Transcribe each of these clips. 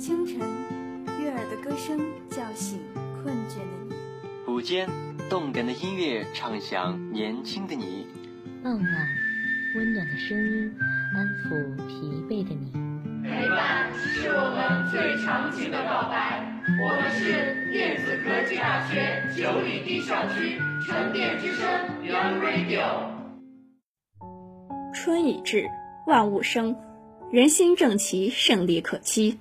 清晨，悦耳的歌声叫醒困倦的你；午间，动感的音乐唱响年轻的你；傍晚，温暖的声音安抚疲惫的你。陪伴是我们最长情的告白。我们是电子科技大学九里堤校区沉淀之声 Young Radio。春已至，万物生，人心正齐，胜利可期。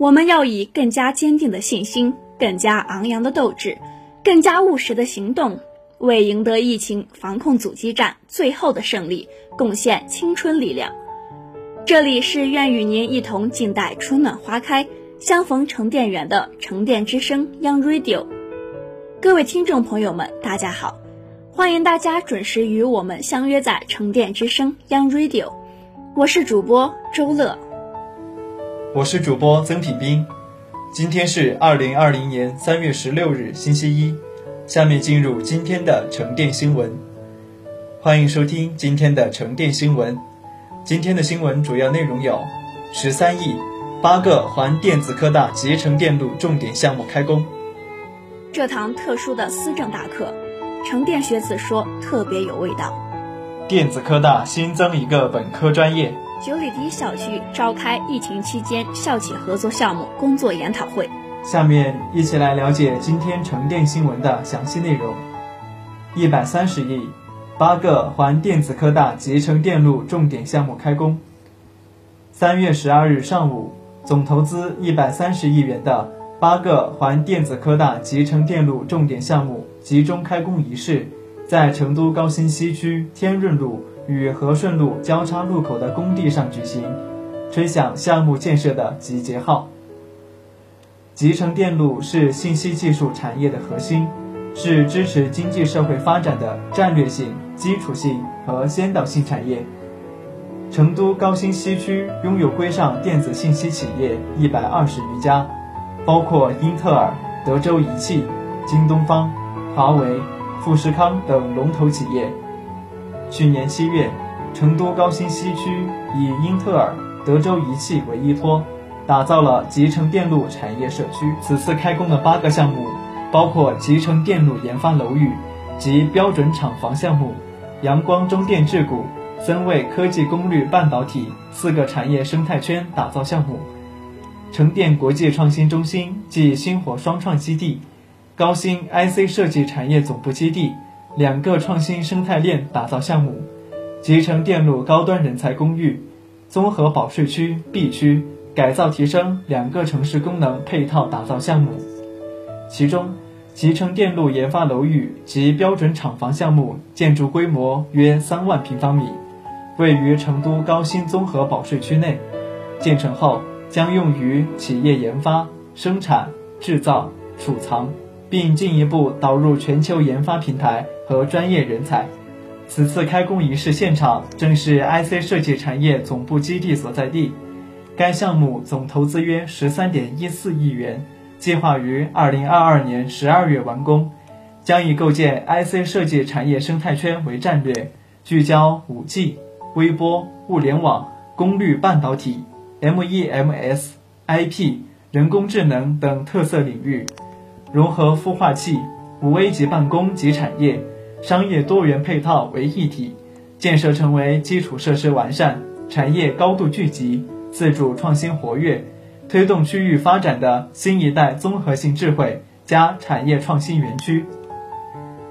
我们要以更加坚定的信心、更加昂扬的斗志、更加务实的行动，为赢得疫情防控阻击战最后的胜利贡献青春力量。这里是愿与您一同静待春暖花开，相逢成电园的成电之声 Young Radio。各位听众朋友们，大家好，欢迎大家准时与我们相约在成电之声 Young Radio。我是主播周乐。我是主播曾品斌，今天是二零二零年三月十六日星期一，下面进入今天的沉淀新闻，欢迎收听今天的沉淀新闻。今天的新闻主要内容有：十三亿八个环电子科大集成电路重点项目开工。这堂特殊的思政大课，成电学子说特别有味道。电子科大新增一个本科专业。九里堤校区召开疫情期间校企合作项目工作研讨会。下面一起来了解今天成电新闻的详细内容。一百三十亿，八个环电子科大集成电路重点项目开工。三月十二日上午，总投资一百三十亿元的八个环电子科大集成电路重点项目集中开工仪式，在成都高新西区天润路。与和顺路交叉路口的工地上举行，吹响项目建设的集结号。集成电路是信息技术产业的核心，是支持经济社会发展的战略性、基础性和先导性产业。成都高新西区拥有规上电子信息企业一百二十余家，包括英特尔、德州仪器、京东方、华为、富士康等龙头企业。去年七月，成都高新西区以英特尔、德州仪器为依托，打造了集成电路产业社区。此次开工的八个项目，包括集成电路研发楼宇及标准厂房项目、阳光中电智谷、森卫科技功率半导体四个产业生态圈打造项目，成电国际创新中心暨星火双创基地、高新 IC 设计产业总部基地。两个创新生态链打造项目，集成电路高端人才公寓，综合保税区 B 区改造提升两个城市功能配套打造项目。其中，集成电路研发楼宇及标准厂房项目建筑规模约三万平方米，位于成都高新综合保税区内，建成后将用于企业研发、生产、制造、储藏。并进一步导入全球研发平台和专业人才。此次开工仪式现场正是 IC 设计产业总部基地所在地。该项目总投资约十三点一四亿元，计划于二零二二年十二月完工，将以构建 IC 设计产业生态圈为战略，聚焦五 G、微波、物联网、功率半导体、MEMS、IP、人工智能等特色领域。融合孵化器、五 A 级办公及产业、商业多元配套为一体，建设成为基础设施完善、产业高度聚集、自主创新活跃、推动区域发展的新一代综合性智慧加产业创新园区。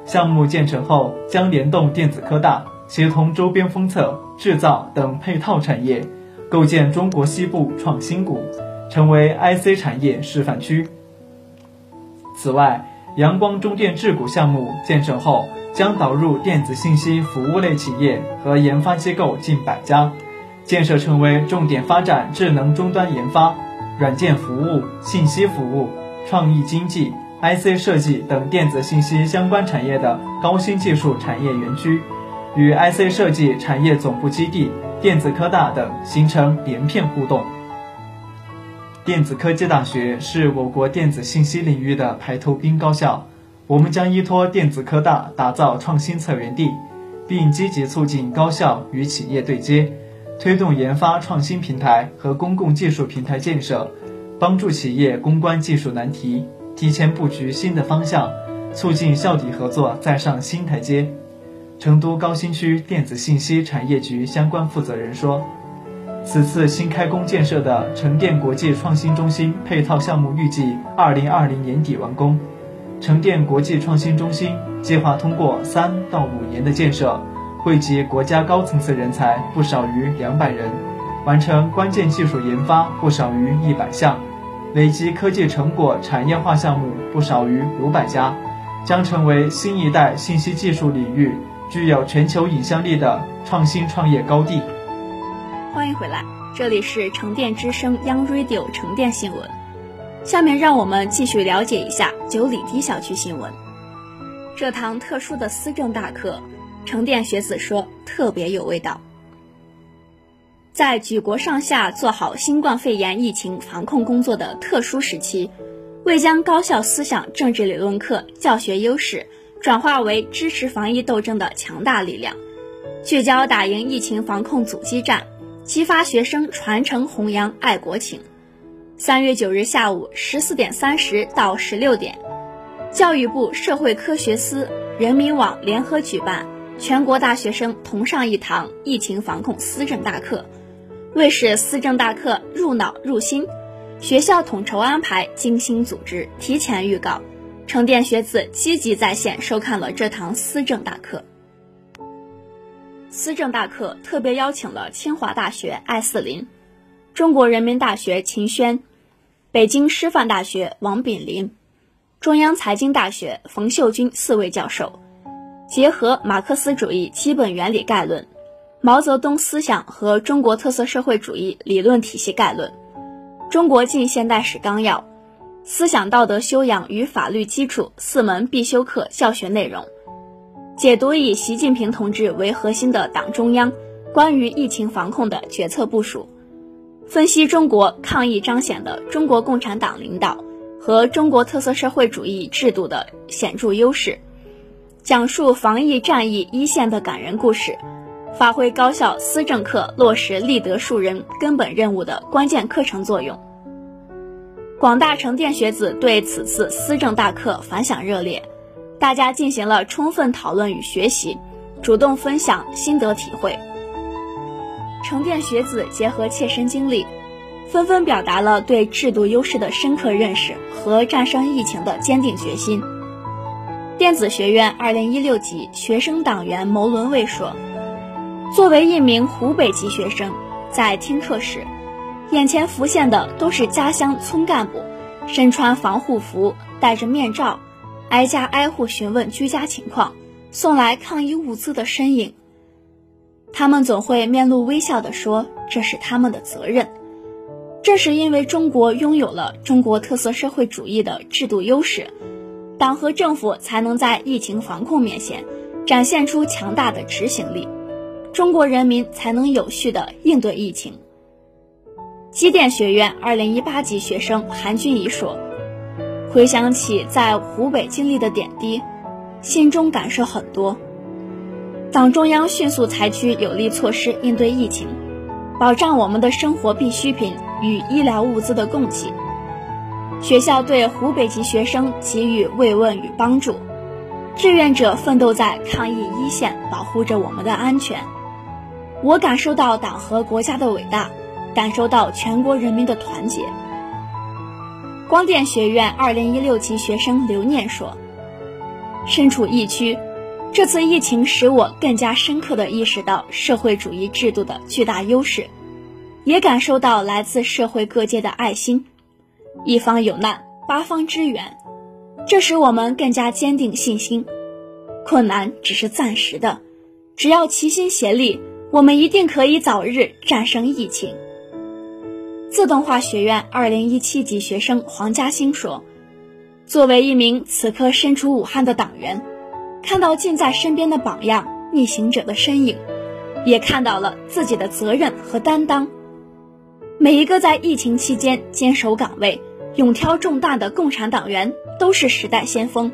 项目建成后，将联动电子科大，协同周边封测、制造等配套产业，构建中国西部创新谷，成为 IC 产业示范区。此外，阳光中电智谷项目建成后，将导入电子信息服务类企业和研发机构近百家，建设成为重点发展智能终端研发、软件服务、信息服务、创意经济、IC 设计等电子信息相关产业的高新技术产业园区，与 IC 设计产业总部基地、电子科大等形成连片互动。电子科技大学是我国电子信息领域的排头兵高校，我们将依托电子科大打造创新策源地，并积极促进高校与企业对接，推动研发创新平台和公共技术平台建设，帮助企业攻关技术难题，提前布局新的方向，促进校底合作再上新台阶。成都高新区电子信息产业局相关负责人说，此次新开工建设的成电国际创新中心配套项目预计二零二零年底完工。成电国际创新中心计划通过三到五年的建设，汇集国家高层次人才不少于两百人，完成关键技术研发不少于一百项，累积科技成果产业化项目不少于五百家，将成为新一代信息技术领域。具有全球影响力的创新创业高地。欢迎回来，这里是成电之声 Young Radio 成电新闻。下面让我们继续了解一下九里堤小区新闻。这堂特殊的思政大课，成电学子说特别有味道。在举国上下做好新冠肺炎疫情防控工作的特殊时期，为将高校思想政治理论课教学优势。转化为支持防疫斗争的强大力量，聚焦打赢疫情防控阻击战，激发学生传承弘扬爱国情。三月九日下午十四点三十到十六点，教育部社会科学司、人民网联合举办全国大学生同上一堂疫情防控思政大课。为使思政大课入脑入心，学校统筹安排，精心组织，提前预告。成电学子积极在线收看了这堂思政大课。思政大课特别邀请了清华大学艾四林、中国人民大学秦轩、北京师范大学王炳林、中央财经大学冯秀军四位教授，结合《马克思主义基本原理概论》、毛泽东思想和中国特色社会主义理论体系概论、中国近现代史纲要。思想道德修养与法律基础四门必修课教学内容，解读以习近平同志为核心的党中央关于疫情防控的决策部署，分析中国抗疫彰显的中国共产党领导和中国特色社会主义制度的显著优势，讲述防疫战役一线的感人故事，发挥高校思政课落实立德树人根本任务的关键课程作用。广大成电学子对此次思政大课反响热烈，大家进行了充分讨论与学习，主动分享心得体会。成电学子结合切身经历，纷纷表达了对制度优势的深刻认识和战胜疫情的坚定决心。电子学院2016级学生党员牟伦卫说：“作为一名湖北籍学生，在听课时。”眼前浮现的都是家乡村干部身穿防护服、戴着面罩，挨家挨户询问居家情况、送来抗疫物资的身影。他们总会面露微笑地说：“这是他们的责任。”正是因为中国拥有了中国特色社会主义的制度优势，党和政府才能在疫情防控面前展现出强大的执行力，中国人民才能有序地应对疫情。机电学院2018级学生韩君怡说：“回想起在湖北经历的点滴，心中感受很多。党中央迅速采取有力措施应对疫情，保障我们的生活必需品与医疗物资的供给。学校对湖北籍学生给予慰问与帮助，志愿者奋斗在抗疫一线，保护着我们的安全。我感受到党和国家的伟大。”感受到全国人民的团结。光电学院2016级学生刘念说：“身处疫区，这次疫情使我更加深刻地意识到社会主义制度的巨大优势，也感受到来自社会各界的爱心。一方有难，八方支援，这使我们更加坚定信心。困难只是暂时的，只要齐心协力，我们一定可以早日战胜疫情。”自动化学院2017级学生黄嘉欣说：“作为一名此刻身处武汉的党员，看到近在身边的榜样逆行者的身影，也看到了自己的责任和担当。每一个在疫情期间坚守岗位、勇挑重担的共产党员都是时代先锋。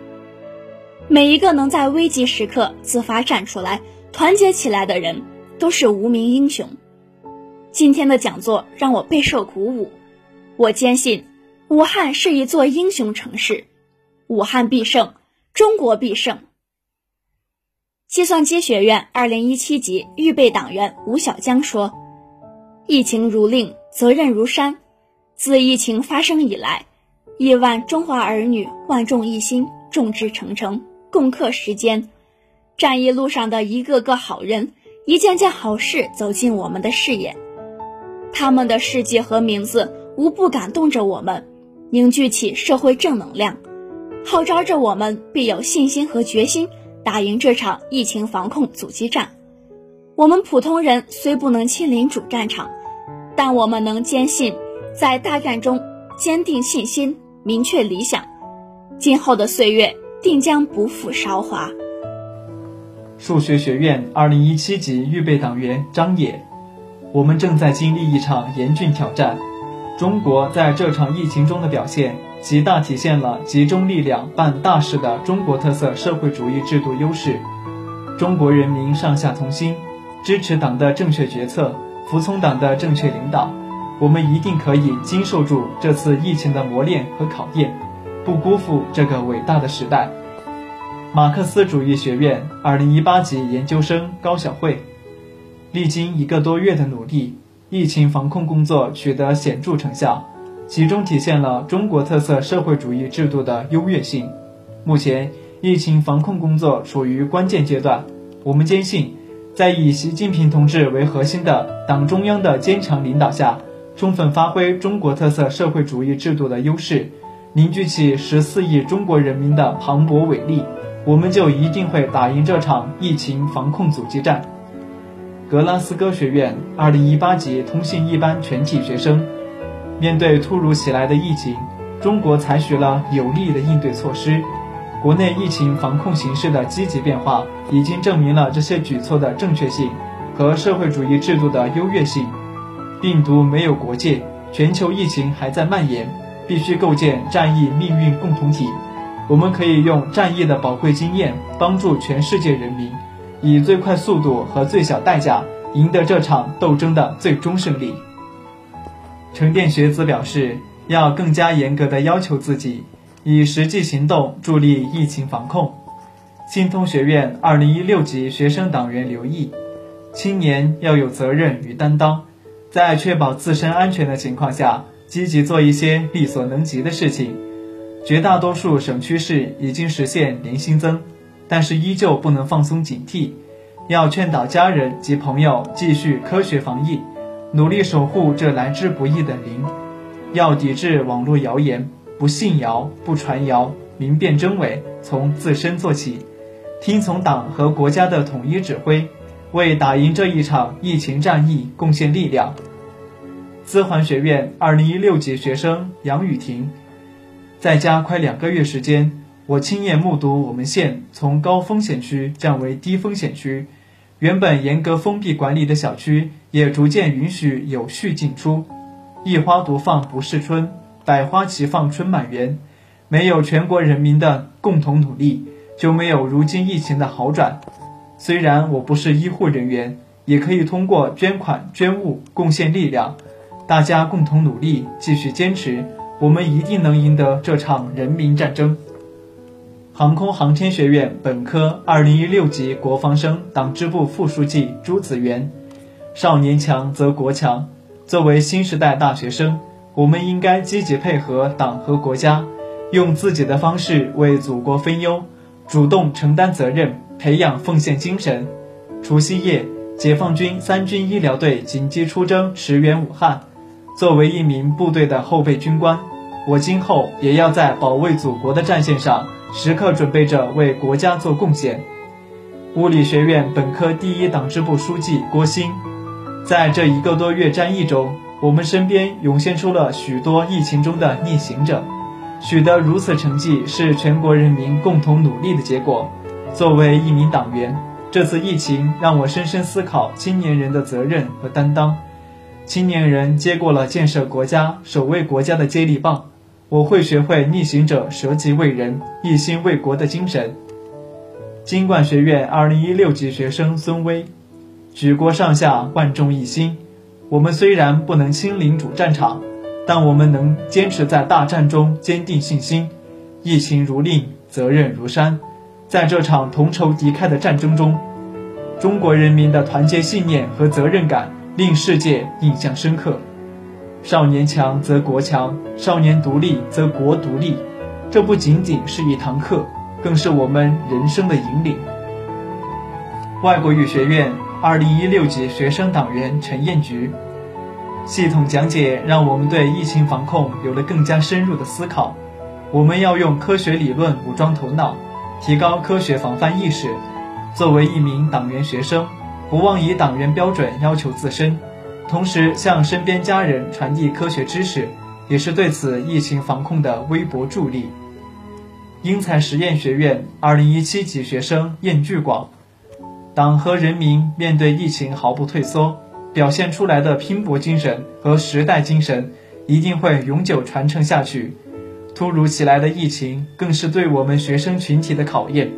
每一个能在危急时刻自发站出来、团结起来的人，都是无名英雄。”今天的讲座让我备受鼓舞，我坚信武汉是一座英雄城市，武汉必胜，中国必胜。计算机学院二零一七级预备党员吴小江说：“疫情如令，责任如山。自疫情发生以来，亿万中华儿女万众一心，众志成城，共克时艰。战役路上的一个个好人，一件件好事走进我们的视野。他们的事迹和名字，无不感动着我们，凝聚起社会正能量，号召着我们必有信心和决心。”打赢这场疫情防控阻击战，我们普通人虽不能亲临主战场，但我们能坚信，在大战中坚定信心、明确理想，今后的岁月定将不负韶华。数学学院二零一七级预备党员张野，我们正在经历一场严峻挑战，中国在这场疫情中的表现。极大体现了集中力量办大事的中国特色社会主义制度优势。中国人民上下同心，支持党的正确决策，服从党的正确领导。我们一定可以经受住这次疫情的磨练和考验，不辜负这个伟大的时代。马克思主义学院二零一八级研究生高晓慧，历经一个多月的努力，疫情防控工作取得显著成效。其中体现了中国特色社会主义制度的优越性。目前，疫情防控工作处于关键阶段。我们坚信，在以习近平同志为核心的党中央的坚强领导下，充分发挥中国特色社会主义制度的优势，凝聚起十四亿中国人民的磅礴伟力，我们就一定会打赢这场疫情防控阻击战。格拉斯哥学院二零一八级通信一班全体学生。面对突如其来的疫情，中国采取了有力的应对措施。国内疫情防控形势的积极变化，已经证明了这些举措的正确性和社会主义制度的优越性。病毒没有国界，全球疫情还在蔓延，必须构建战役命运共同体。我们可以用战役的宝贵经验，帮助全世界人民，以最快速度和最小代价，赢得这场斗争的最终胜利。沉淀学子表示，要更加严格的要求自己，以实际行动助力疫情防控。新通学院二零一六级学生党员刘毅，青年要有责任与担当，在确保自身安全的情况下，积极做一些力所能及的事情。绝大多数省区市已经实现零新增，但是依旧不能放松警惕，要劝导家人及朋友继续科学防疫。努力守护这来之不易的零，要抵制网络谣言，不信谣，不传谣，明辨真伪，从自身做起，听从党和国家的统一指挥，为打赢这一场疫情战役贡献力量。资环学院二零一六级学生杨雨婷，在家快两个月时间，我亲眼目睹我们县从高风险区降为低风险区。原本严格封闭管理的小区，也逐渐允许有序进出。一花独放不是春，百花齐放春满园。没有全国人民的共同努力，就没有如今疫情的好转。虽然我不是医护人员，也可以通过捐款捐物贡献力量。大家共同努力，继续坚持，我们一定能赢得这场人民战争。航空航天学院本科二零一六级国防生党支部副书记朱子元，少年强则国强。作为新时代大学生，我们应该积极配合党和国家，用自己的方式为祖国分忧，主动承担责任，培养奉献精神。除夕夜，解放军三军医疗队紧急出征驰援武汉。作为一名部队的后备军官，我今后也要在保卫祖国的战线上。时刻准备着为国家做贡献。物理学院本科第一党支部书记郭鑫，在这一个多月战役中，我们身边涌现出了许多疫情中的逆行者，取得如此成绩是全国人民共同努力的结果。作为一名党员，这次疫情让我深深思考青年人的责任和担当。青年人接过了建设国家、守卫国家的接力棒。我会学会逆行者舍己为人、一心为国的精神。经管学院二零一六级学生孙威，举国上下万众一心。我们虽然不能亲临主战场，但我们能坚持在大战中坚定信心，疫情如令，责任如山。在这场同仇敌忾的战争中，中国人民的团结信念和责任感令世界印象深刻。少年强则国强，少年独立则国独立。这不仅仅是一堂课，更是我们人生的引领。外国语学院二零一六级学生党员陈艳菊。系统讲解让我们对疫情防控有了更加深入的思考。我们要用科学理论武装头脑，提高科学防范意识。作为一名党员学生，不忘以党员标准要求自身，同时向身边家人传递科学知识，也是对此疫情防控的微薄助力。英才实验学院二零一七级学生晏巨广，党和人民面对疫情毫不退缩。表现出来的拼搏精神和时代精神一定会永久传承下去。突如其来的疫情更是对我们学生群体的考验。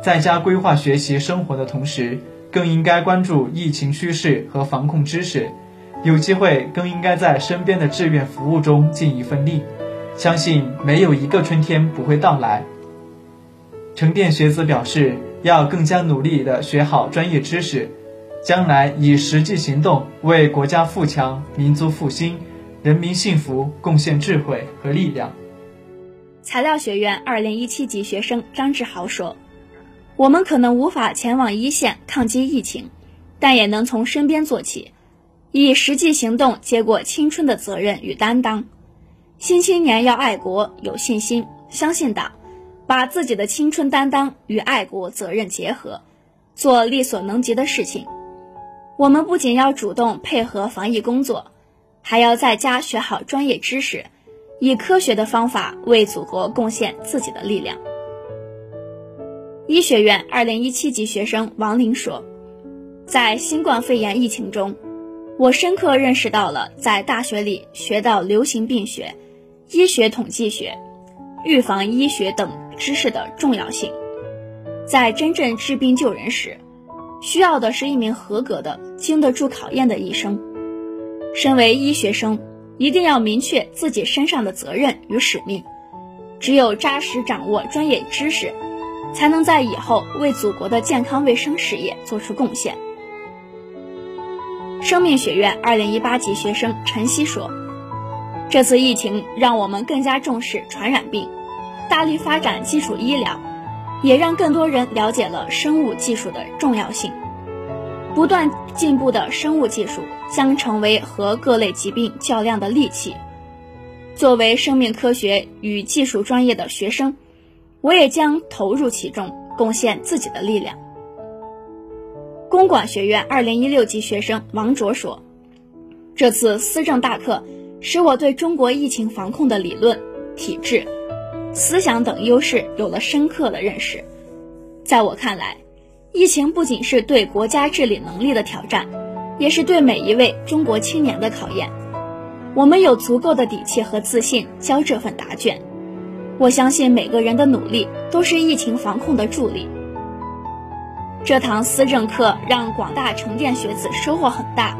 在家规划学习生活的同时，更应该关注疫情趋势和防控知识。有机会更应该在身边的志愿服务中尽一份力。相信没有一个春天不会到来。沉淀学子表示，要更加努力地学好专业知识。将来以实际行动为国家富强、民族复兴、人民幸福贡献智慧和力量。材料学院二零一七级学生张志豪说：“我们可能无法前往一线抗击疫情，但也能从身边做起，以实际行动接过青春的责任与担当。新青年要爱国、有信心、相信党，把自己的青春担当与爱国责任结合，做力所能及的事情。”我们不仅要主动配合防疫工作，还要在家学好专业知识，以科学的方法为祖国贡献自己的力量。医学院二零一七级学生王林说：“在新冠肺炎疫情中，我深刻认识到了在大学里学到流行病学、医学统计学、预防医学等知识的重要性，在真正治病救人时。”需要的是一名合格的、经得住考验的医生。身为医学生，一定要明确自己身上的责任与使命。只有扎实掌握专业知识，才能在以后为祖国的健康卫生事业做出贡献。生命学院二零一八级学生陈曦说：“这次疫情让我们更加重视传染病，大力发展基础医疗。”也让更多人了解了生物技术的重要性。不断进步的生物技术将成为和各类疾病较量的利器。作为生命科学与技术专业的学生，我也将投入其中，贡献自己的力量。公管学院二零一六级学生王卓说：“这次思政大课使我对中国疫情防控的理论、体制。”思想等优势有了深刻的认识。在我看来，疫情不仅是对国家治理能力的挑战，也是对每一位中国青年的考验。我们有足够的底气和自信交这份答卷。我相信每个人的努力都是疫情防控的助力。这堂思政课让广大沉淀学子收获很大，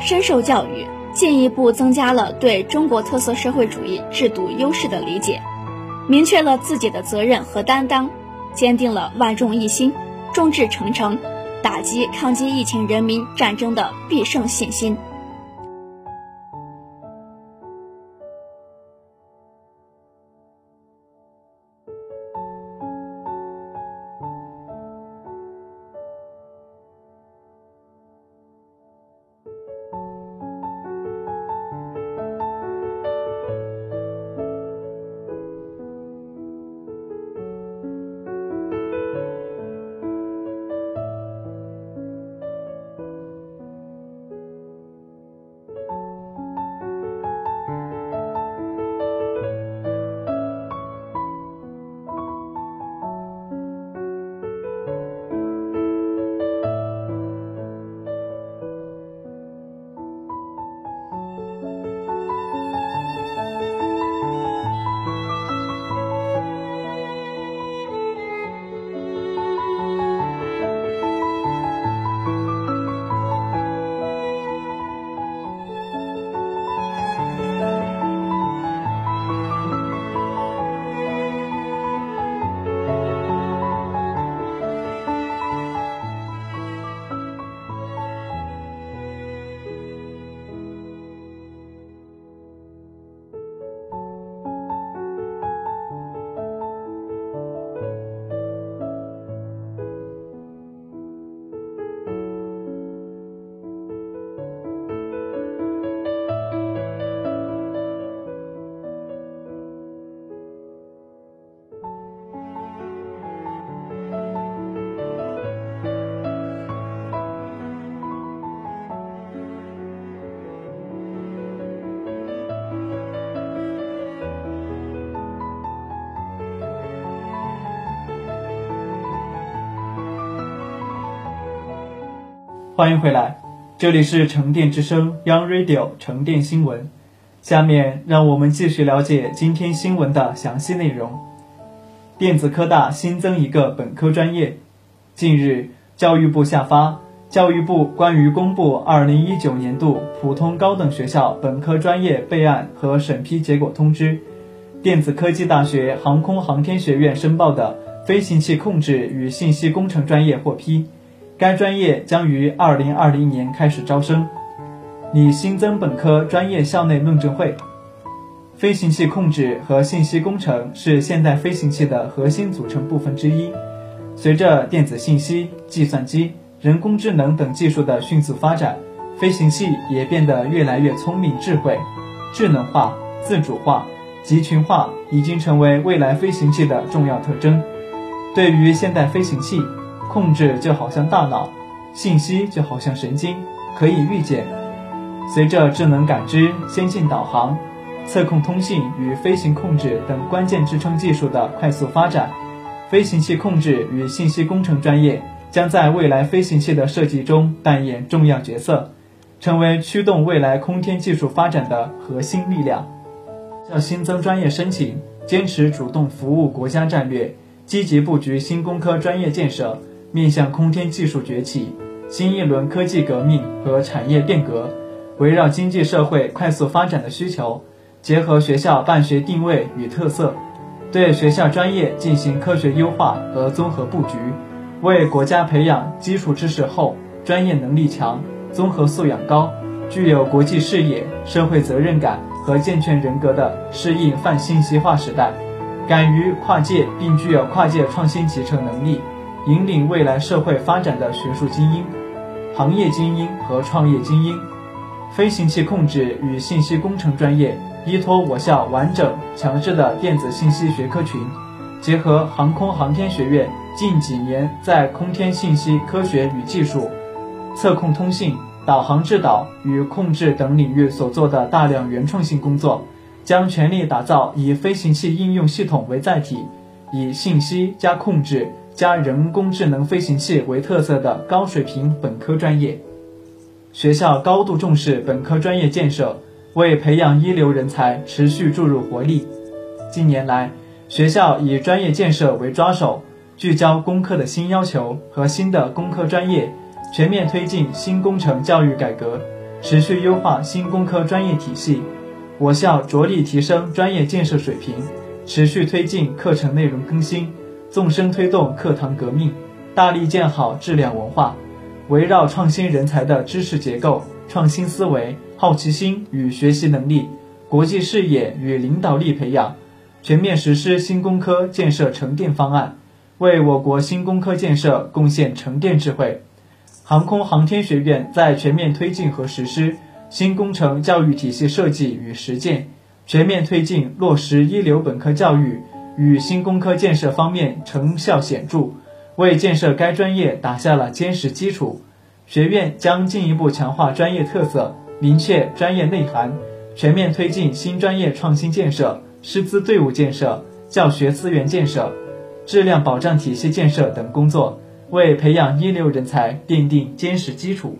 深受教育。进一步增加了对中国特色社会主义制度优势的理解，明确了自己的责任和担当，坚定了万众一心、众志成城、打击抗击疫情人民战争的必胜信心。欢迎回来，这里是沉淀之声 Young Radio 沉淀新闻。下面让我们继续了解今天新闻的详细内容。电子科大新增一个本科专业。近日，教育部下发《教育部关于公布2019年度普通高等学校本科专业备案和审批结果通知》，电子科技大学航空航天学院申报的飞行器控制与信息工程专业获批。该专业将于二零二零年开始招生，拟新增本科专业校内论证会。飞行器控制和信息工程是现代飞行器的核心组成部分之一。随着电子信息、计算机、人工智能等技术的迅速发展，飞行器也变得越来越聪明、智慧、智能化、自主化、集群化，已经成为未来飞行器的重要特征。对于现代飞行器，控制就好像大脑，信息就好像神经，可以预见。随着智能感知、先进导航、测控通信与飞行控制等关键支撑技术的快速发展，飞行器控制与信息工程专业将在未来飞行器的设计中扮演重要角色，成为驱动未来空天技术发展的核心力量。要新增专业申请，坚持主动服务国家战略，积极布局新工科专业建设。面向空天技术崛起、新一轮科技革命和产业变革，围绕经济社会快速发展的需求，结合学校办学定位与特色，对学校专业进行科学优化和综合布局，为国家培养基础知识厚、专业能力强、综合素养高、具有国际视野、社会责任感和健全人格的适应泛信息化时代，敢于跨界并具有跨界创新集成能力。引领未来社会发展的学术精英、行业精英和创业精英。飞行器控制与信息工程专业依托我校完整强势的电子信息学科群，结合航空航天学院近几年在空天信息科学与技术、测控通信、导航制导与控制等领域所做的大量原创性工作，将全力打造以飞行器应用系统为载体，以信息加控制。加人工智能飞行器为特色的高水平本科专业，学校高度重视本科专业建设，为培养一流人才持续注入活力。近年来，学校以专业建设为抓手，聚焦工科的新要求和新的工科专业，全面推进新工程教育改革，持续优化新工科专业体系。我校着力提升专业建设水平，持续推进课程内容更新。纵深推动课堂革命，大力建好质量文化，围绕创新人才的知识结构、创新思维、好奇心与学习能力、国际视野与领导力培养，全面实施新工科建设沉淀方案，为我国新工科建设贡献沉淀智慧。航空航天学院在全面推进和实施新工程教育体系设计与实践，全面推进落实一流本科教育。与新工科建设方面成效显著，为建设该专业打下了坚实基础。学院将进一步强化专业特色，明确专业内涵，全面推进新专业创新建设、师资队伍建设、教学资源建设、质量保障体系建设等工作，为培养一流人才奠定坚实基础。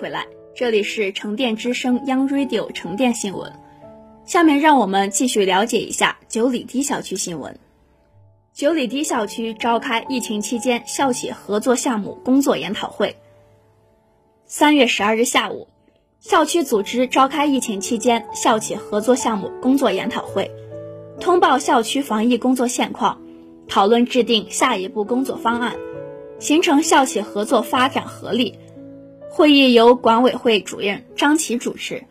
回来，这里是沉淀之声 Young Radio 沉淀新闻。下面让我们继续了解一下九里堤小区新闻。九里堤小区召开疫情期间校企合作项目工作研讨会。三月十二日下午，校区组织召开疫情期间校企合作项目工作研讨会，通报校区防疫工作现况，讨论制定下一步工作方案，形成校企合作发展合力。会议由管委会主任张琪主持，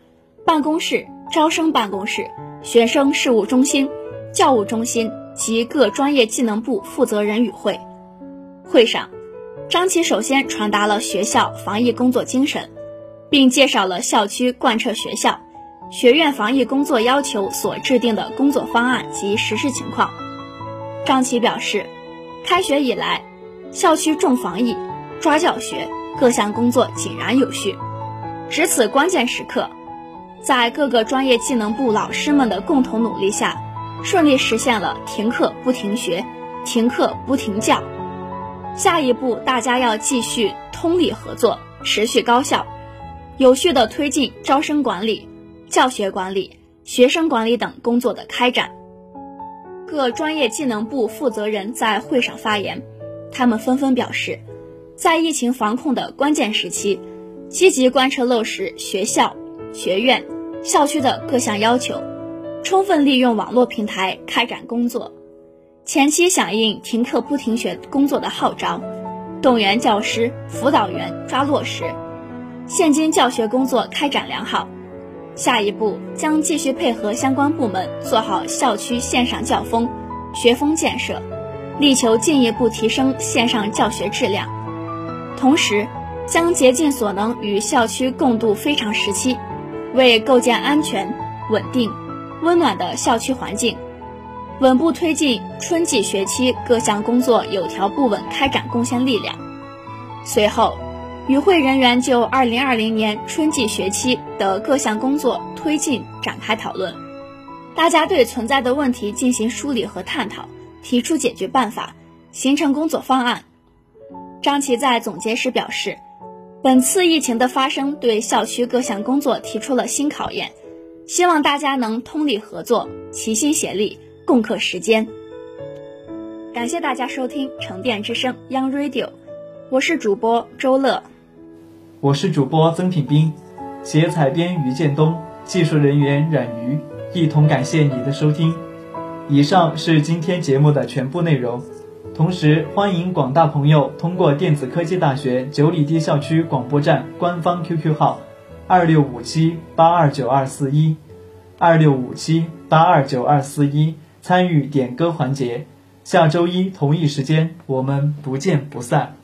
办公室、招生办公室、学生事务中心、教务中心及各专业技能部负责人与会。会上，张琪首先传达了学校防疫工作精神，并介绍了校区贯彻学校、学院防疫工作要求所制定的工作方案及实施情况。张琪表示，开学以来，校区重防疫、抓教学。各项工作井然有序，值此关键时刻，在各个专业技能部老师们的共同努力下，顺利实现了停课不停学、停课不停教。下一步，大家要继续通力合作，持续高效、有序地推进招生管理、教学管理、学生管理等工作的开展。各专业技能部负责人在会上发言，他们纷纷表示。在疫情防控的关键时期，积极贯彻落实学校、学院、校区的各项要求，充分利用网络平台开展工作。前期响应停课不停学工作的号召，动员教师、辅导员抓落实。现今教学工作开展良好，下一步将继续配合相关部门做好校区线上教风、学风建设，力求进一步提升线上教学质量。同时，将竭尽所能与校区共度非常时期，为构建安全、稳定、温暖的校区环境，稳步推进春季学期各项工作有条不紊开展贡献力量。随后，与会人员就2020年春季学期的各项工作推进展开讨论，大家对存在的问题进行梳理和探讨，提出解决办法，形成工作方案。张琪在总结时表示，本次疫情的发生对校区各项工作提出了新考验，希望大家能通力合作，齐心协力，共克时艰。感谢大家收听沉淀之声 Young Radio，我是主播周乐，我是主播曾品斌，写采编于建东，技术人员冉瑜，一同感谢你的收听。以上是今天节目的全部内容。同时，欢迎广大朋友通过电子科技大学九里堤校区广播站官方 QQ 号二六五七八二九二四一二六五七八二九二四一参与点歌环节。下周一同一时间，我们不见不散。